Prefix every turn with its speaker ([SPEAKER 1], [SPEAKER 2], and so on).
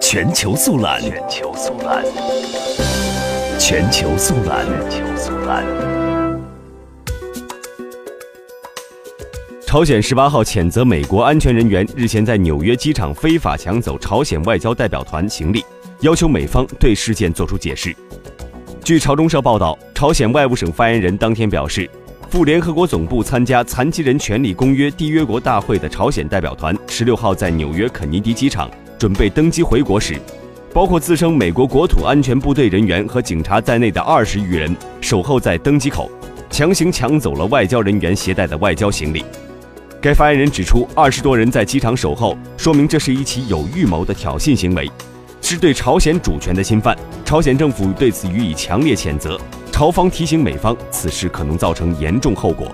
[SPEAKER 1] 全球速览，全球速览，全球速览，全球速览。朝鲜十八号谴责美国安全人员日前在纽约机场非法抢走朝鲜外交代表团行李，要求美方对事件作出解释。据朝中社报道，朝鲜外务省发言人当天表示，赴联合国总部参加残疾人权利公约缔约国大会的朝鲜代表团，十六号在纽约肯尼迪机场准备登机回国时，包括自称美国国土安全部队人员和警察在内的二十余人守候在登机口，强行抢走了外交人员携带的外交行李。该发言人指出，二十多人在机场守候，说明这是一起有预谋的挑衅行为，是对朝鲜主权的侵犯。朝鲜政府对此予以强烈谴责。朝方提醒美方，此事可能造成严重后果。